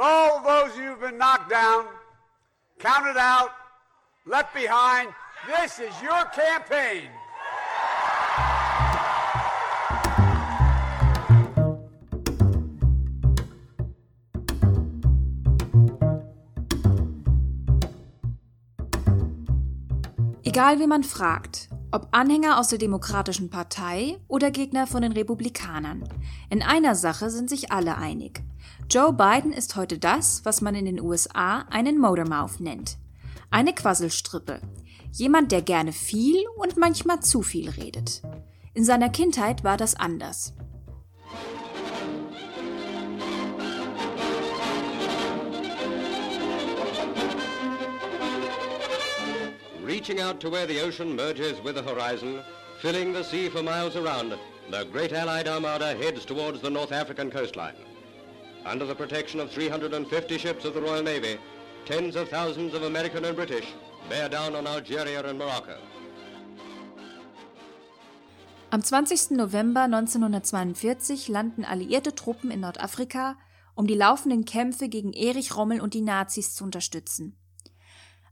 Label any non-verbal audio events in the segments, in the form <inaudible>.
all those who've been knocked down, counted out, left behind, this is your campaign. Egal wie man fragt, ob Anhänger aus der Demokratischen Partei oder Gegner von den Republikanern, in einer Sache sind sich alle einig. Joe Biden ist heute das, was man in den USA einen Motormouth nennt. Eine Quasselstrippe. Jemand, der gerne viel und manchmal zu viel redet. In seiner Kindheit war das anders. reaching out to where the ocean merges with the horizon, filling the sea for miles around, the great Allied Armada heads towards the North African coastline. Under the protection of 350 ships of the Royal Navy, tens of thousands of American and British bear down on Algeria and Morocco. Am 20. November 1942 landen alliierte Truppen in Nordafrika, um die laufenden Kämpfe gegen Erich Rommel und die Nazis zu unterstützen.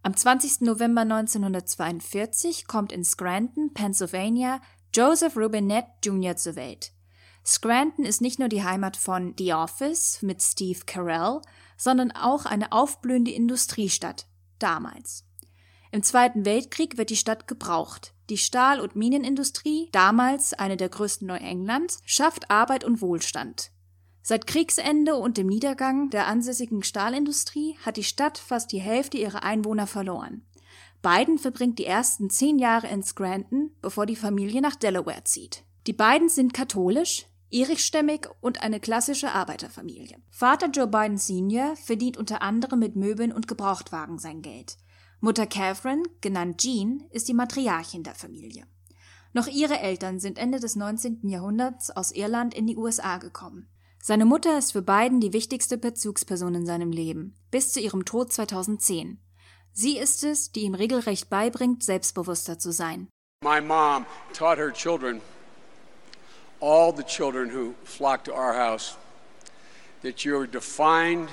Am 20. November 1942 kommt in Scranton, Pennsylvania, Joseph Rubinet Jr. zur Welt. Scranton ist nicht nur die Heimat von The Office mit Steve Carell, sondern auch eine aufblühende Industriestadt, damals. Im Zweiten Weltkrieg wird die Stadt gebraucht. Die Stahl- und Minenindustrie, damals eine der größten Neuenglands, schafft Arbeit und Wohlstand. Seit Kriegsende und dem Niedergang der ansässigen Stahlindustrie hat die Stadt fast die Hälfte ihrer Einwohner verloren. Biden verbringt die ersten zehn Jahre in Scranton, bevor die Familie nach Delaware zieht. Die beiden sind katholisch, irischstämmig und eine klassische Arbeiterfamilie. Vater Joe Biden Sr. verdient unter anderem mit Möbeln und Gebrauchtwagen sein Geld. Mutter Catherine, genannt Jean, ist die Matriarchin der Familie. Noch ihre Eltern sind Ende des 19. Jahrhunderts aus Irland in die USA gekommen. Seine Mutter ist für Biden die wichtigste Bezugsperson in seinem Leben, bis zu ihrem Tod 2010. Sie ist es, die ihm regelrecht beibringt, selbstbewusster zu sein. My mom taught her children, all the children who flock to our house, that you're defined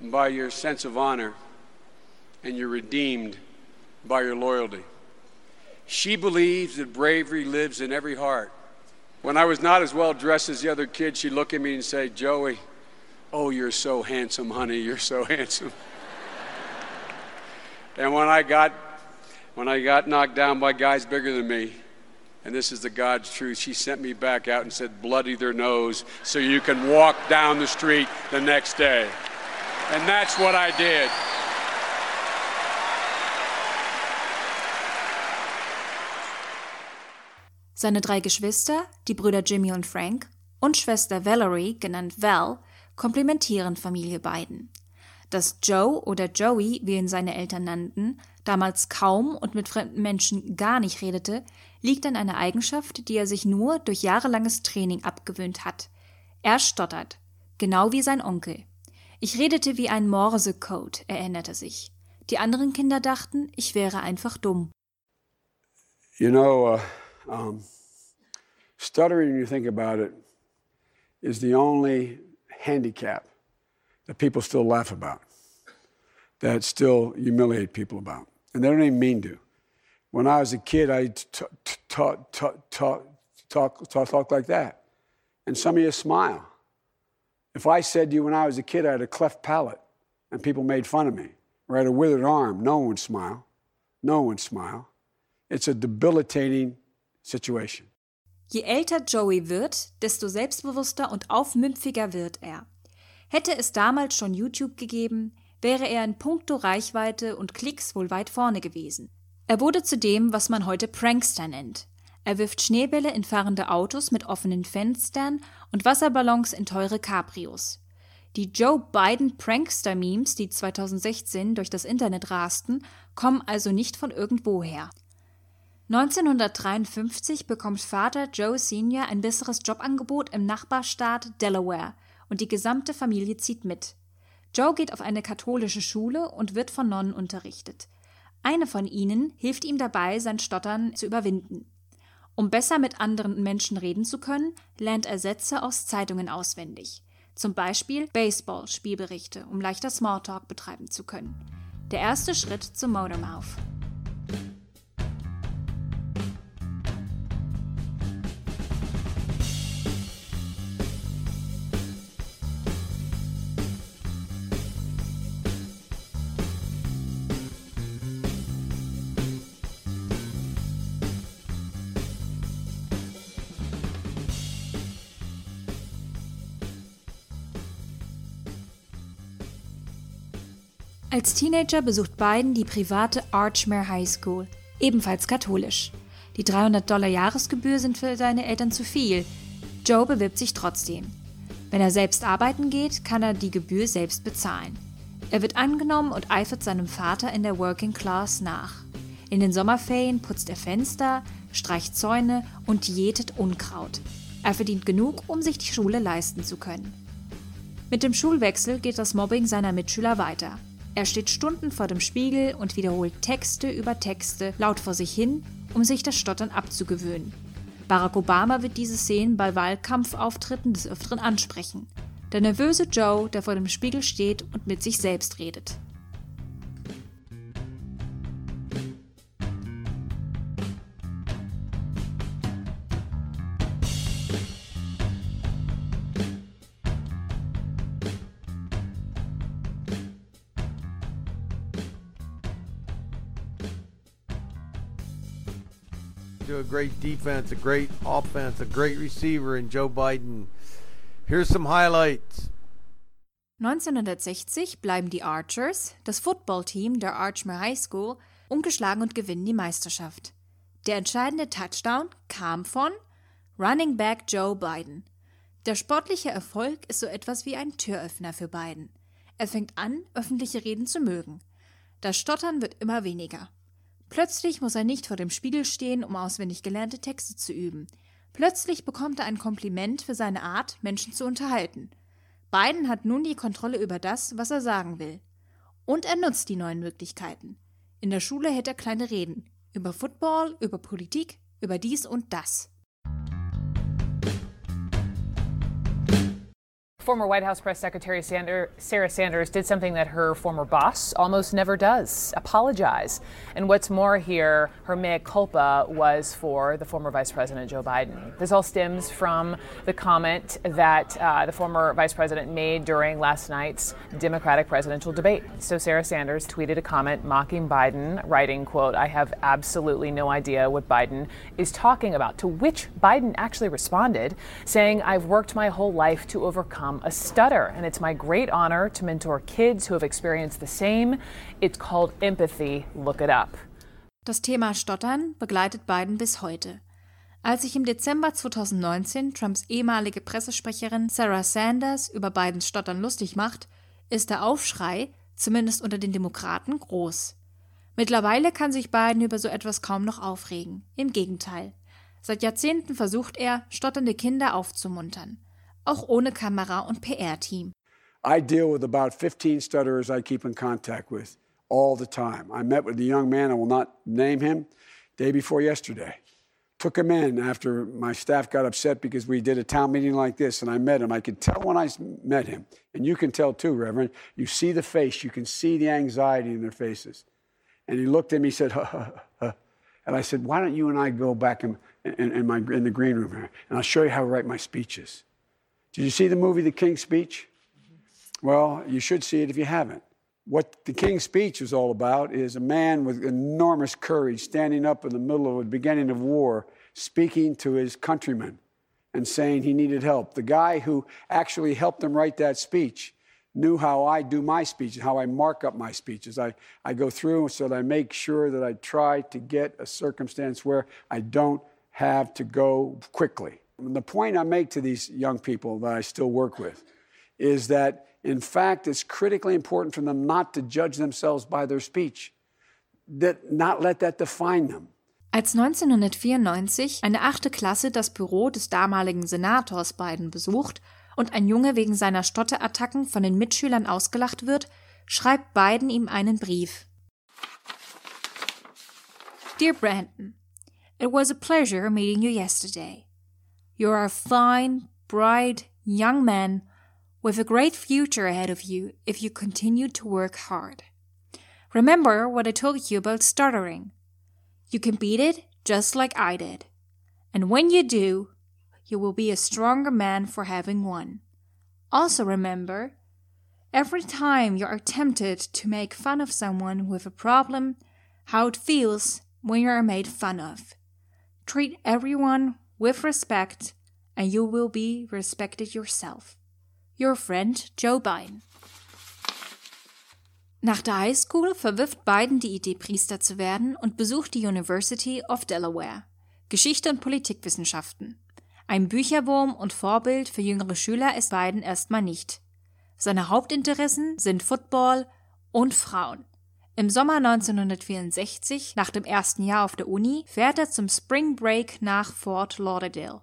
by your sense of honor and you're redeemed by your loyalty. She believes that bravery lives in every heart. When I was not as well dressed as the other kids, she'd look at me and say, Joey, oh, you're so handsome, honey, you're so <laughs> handsome. and when I got when I got knocked down by guys bigger than me, and this is the God's truth, she sent me back out and said, bloody their nose so you can walk down the street the next day. And that's what I did. Seine drei Geschwister, die Brüder Jimmy und Frank, und Schwester Valerie, genannt Val, komplimentieren Familie Biden. Dass Joe oder Joey, wie ihn seine Eltern nannten, damals kaum und mit fremden Menschen gar nicht redete, liegt an einer Eigenschaft, die er sich nur durch jahrelanges Training abgewöhnt hat. Er stottert, genau wie sein Onkel. Ich redete wie ein Morsecode, erinnerte sich. Die anderen Kinder dachten, ich wäre einfach dumm. You know, uh Um, stuttering, you think about it, is the only handicap that people still laugh about, that still humiliate people about. And they don't even mean to. When I was a kid, I talk, talk, talk, like that. And some of you smile. If I said to you when I was a kid I had a cleft palate and people made fun of me, or I had a withered arm, no one would smile. No one would smile. It's a debilitating situation. Je älter Joey wird, desto selbstbewusster und aufmümpfiger wird er. Hätte es damals schon YouTube gegeben, wäre er in puncto Reichweite und Klicks wohl weit vorne gewesen. Er wurde zu dem, was man heute Prankster nennt. Er wirft Schneebälle in fahrende Autos mit offenen Fenstern und Wasserballons in teure Cabrios. Die Joe Biden Prankster-Memes, die 2016 durch das Internet rasten, kommen also nicht von irgendwoher. 1953 bekommt Vater Joe Sr. ein besseres Jobangebot im Nachbarstaat Delaware und die gesamte Familie zieht mit. Joe geht auf eine katholische Schule und wird von Nonnen unterrichtet. Eine von ihnen hilft ihm dabei, sein Stottern zu überwinden. Um besser mit anderen Menschen reden zu können, lernt er Sätze aus Zeitungen auswendig. Zum Beispiel Baseball-Spielberichte, um leichter Smalltalk betreiben zu können. Der erste Schritt zum Motormouth. Als Teenager besucht Biden die private Archmere High School, ebenfalls katholisch. Die 300 Dollar Jahresgebühr sind für seine Eltern zu viel. Joe bewirbt sich trotzdem. Wenn er selbst arbeiten geht, kann er die Gebühr selbst bezahlen. Er wird angenommen und eifert seinem Vater in der Working Class nach. In den Sommerferien putzt er Fenster, streicht Zäune und jätet Unkraut. Er verdient genug, um sich die Schule leisten zu können. Mit dem Schulwechsel geht das Mobbing seiner Mitschüler weiter. Er steht Stunden vor dem Spiegel und wiederholt Texte über Texte laut vor sich hin, um sich das Stottern abzugewöhnen. Barack Obama wird diese Szenen bei Wahlkampfauftritten des Öfteren ansprechen. Der nervöse Joe, der vor dem Spiegel steht und mit sich selbst redet. Do a great defense, a great offense, a great receiver in Joe Biden. Here's some highlights. 1960 bleiben die Archers, das Footballteam der Archmere High School, ungeschlagen und gewinnen die Meisterschaft. Der entscheidende Touchdown kam von Running Back Joe Biden. Der sportliche Erfolg ist so etwas wie ein Türöffner für Biden. Er fängt an, öffentliche Reden zu mögen. Das Stottern wird immer weniger. Plötzlich muss er nicht vor dem Spiegel stehen, um auswendig gelernte Texte zu üben. Plötzlich bekommt er ein Kompliment für seine Art, Menschen zu unterhalten. Biden hat nun die Kontrolle über das, was er sagen will. Und er nutzt die neuen Möglichkeiten. In der Schule hält er kleine Reden. Über Football, über Politik, über dies und das. Former White House Press Secretary Sarah Sanders did something that her former boss almost never does apologize. And what's more, here, her mea culpa was for the former Vice President Joe Biden. This all stems from the comment that uh, the former Vice President made during last night's Democratic presidential debate. So Sarah Sanders tweeted a comment mocking Biden, writing, quote, I have absolutely no idea what Biden is talking about, to which Biden actually responded, saying, I've worked my whole life to overcome a stutter, and it's my great honor to mentor kids who have experienced the same. It's called empathy. Look it up. Das Thema Stottern begleitet Biden bis heute. Als sich im Dezember 2019 Trumps ehemalige Pressesprecherin Sarah Sanders über Bidens Stottern lustig macht, ist der Aufschrei, zumindest unter den Demokraten, groß. Mittlerweile kann sich Biden über so etwas kaum noch aufregen. Im Gegenteil. Seit Jahrzehnten versucht er, stotternde Kinder aufzumuntern. Auch ohne Kamera und PR-Team. I deal with about 15 stutterers I keep in contact with all the time. I met with a young man, I will not name him, day before yesterday. Took him in after my staff got upset because we did a town meeting like this, and I met him. I could tell when I met him, and you can tell too, Reverend. You see the face, you can see the anxiety in their faces. And he looked at me, he said, <laughs> huh, huh, huh. and I said, why don't you and I go back in, in, in, my, in the green room here, and I'll show you how write my speeches. Did you see the movie The King's Speech? Well, you should see it if you haven't. What the King's Speech is all about is a man with enormous courage standing up in the middle of the beginning of war, speaking to his countrymen and saying he needed help. The guy who actually helped him write that speech knew how I do my speeches, how I mark up my speeches. I, I go through so that I make sure that I try to get a circumstance where I don't have to go quickly. The point I make to these young people that I still work with is that, in fact, it's critically important for them not to judge themselves by their speech, that not let that define them. Als 1994 eine achte Klasse das Büro des damaligen Senators Biden besucht und ein Junge wegen seiner Stotterattacken von den Mitschülern ausgelacht wird, schreibt Biden ihm einen Brief. Dear Brandon, it was a pleasure meeting you yesterday. You're a fine, bright young man with a great future ahead of you if you continue to work hard. Remember what I told you about stuttering. You can beat it just like I did. And when you do, you will be a stronger man for having won. Also remember, every time you are tempted to make fun of someone with a problem, how it feels when you are made fun of. Treat everyone with respect, and you will be respected yourself. Your friend Joe Biden. Nach der High School verwirft Biden die Idee, Priester zu werden und besucht die University of Delaware. Geschichte und Politikwissenschaften. Ein Bücherwurm und Vorbild für jüngere Schüler ist Biden erstmal nicht. Seine Hauptinteressen sind Football und Frauen. Im Sommer 1964, nach dem ersten Jahr auf der Uni, fährt er zum Spring Break nach Fort Lauderdale.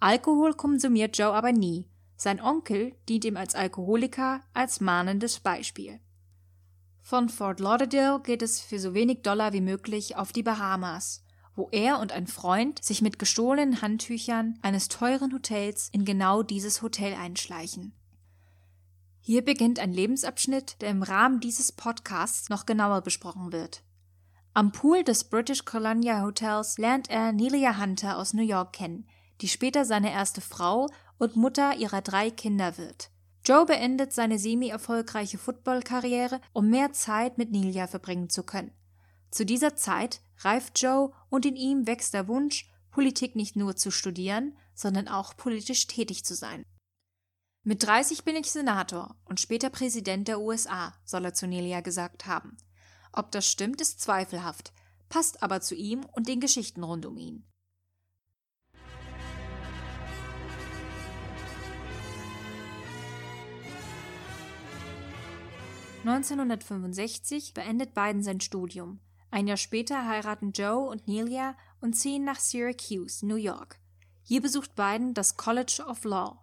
Alkohol konsumiert Joe aber nie. Sein Onkel dient ihm als Alkoholiker als mahnendes Beispiel. Von Fort Lauderdale geht es für so wenig Dollar wie möglich auf die Bahamas, wo er und ein Freund sich mit gestohlenen Handtüchern eines teuren Hotels in genau dieses Hotel einschleichen. Hier beginnt ein Lebensabschnitt, der im Rahmen dieses Podcasts noch genauer besprochen wird. Am Pool des British Columbia Hotels lernt er Nelia Hunter aus New York kennen, die später seine erste Frau und Mutter ihrer drei Kinder wird. Joe beendet seine semi-erfolgreiche Footballkarriere, um mehr Zeit mit Nelia verbringen zu können. Zu dieser Zeit reift Joe und in ihm wächst der Wunsch, Politik nicht nur zu studieren, sondern auch politisch tätig zu sein. Mit 30 bin ich Senator und später Präsident der USA, soll er zu Nelia gesagt haben. Ob das stimmt, ist zweifelhaft, passt aber zu ihm und den Geschichten rund um ihn. 1965 beendet Biden sein Studium. Ein Jahr später heiraten Joe und Nelia und ziehen nach Syracuse, New York. Hier besucht Biden das College of Law.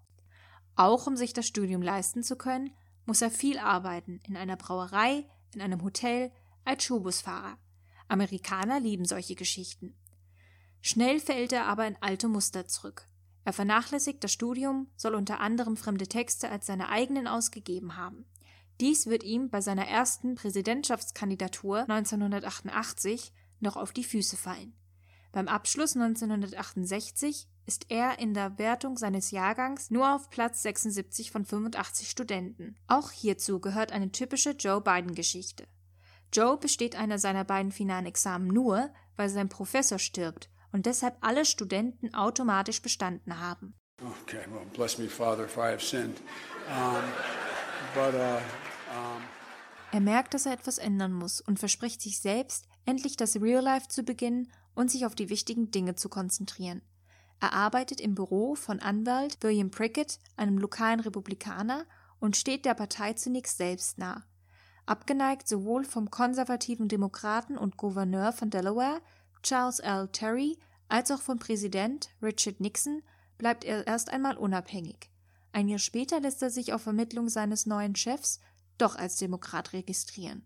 Auch um sich das Studium leisten zu können, muss er viel arbeiten, in einer Brauerei, in einem Hotel, als Schulbusfahrer. Amerikaner lieben solche Geschichten. Schnell fällt er aber in alte Muster zurück. Er vernachlässigt das Studium, soll unter anderem fremde Texte als seine eigenen ausgegeben haben. Dies wird ihm bei seiner ersten Präsidentschaftskandidatur 1988 noch auf die Füße fallen. Beim Abschluss 1968 ist er in der Wertung seines Jahrgangs nur auf Platz 76 von 85 Studenten. Auch hierzu gehört eine typische Joe Biden-Geschichte. Joe besteht einer seiner beiden finalen Examen nur, weil sein Professor stirbt und deshalb alle Studenten automatisch bestanden haben. Okay, well, bless me, Father, if I have sinned. Um, but, uh, er merkt, dass er etwas ändern muss und verspricht sich selbst, endlich das Real Life zu beginnen und sich auf die wichtigen Dinge zu konzentrieren. Er arbeitet im Büro von Anwalt William Prickett, einem lokalen Republikaner, und steht der Partei zunächst selbst nah. Abgeneigt sowohl vom konservativen Demokraten und Gouverneur von Delaware, Charles L. Terry, als auch vom Präsident Richard Nixon, bleibt er erst einmal unabhängig. Ein Jahr später lässt er sich auf Vermittlung seines neuen Chefs, doch als Demokrat registrieren.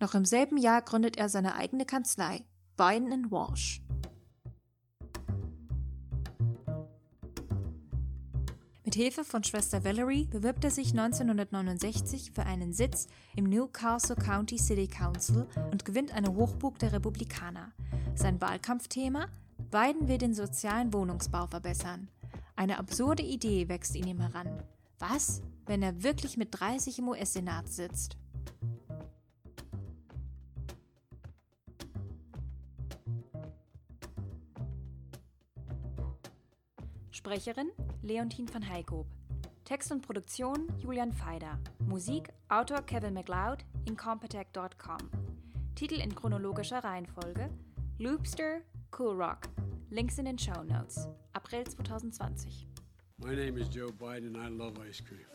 Noch im selben Jahr gründet er seine eigene Kanzlei, Biden Walsh. Hilfe von Schwester Valerie bewirbt er sich 1969 für einen Sitz im Newcastle County City Council und gewinnt eine Hochburg der Republikaner. Sein Wahlkampfthema? Biden will den sozialen Wohnungsbau verbessern. Eine absurde Idee wächst in ihm heran. Was, wenn er wirklich mit 30 im US-Senat sitzt? Sprecherin Leontine van Heikoop. Text und Produktion Julian Feider. Musik Autor Kevin MacLeod, incompetech.com. Titel in chronologischer Reihenfolge Loopster, Cool Rock. Links in den Show Notes. April 2020. My name is Joe Biden and I love ice cream.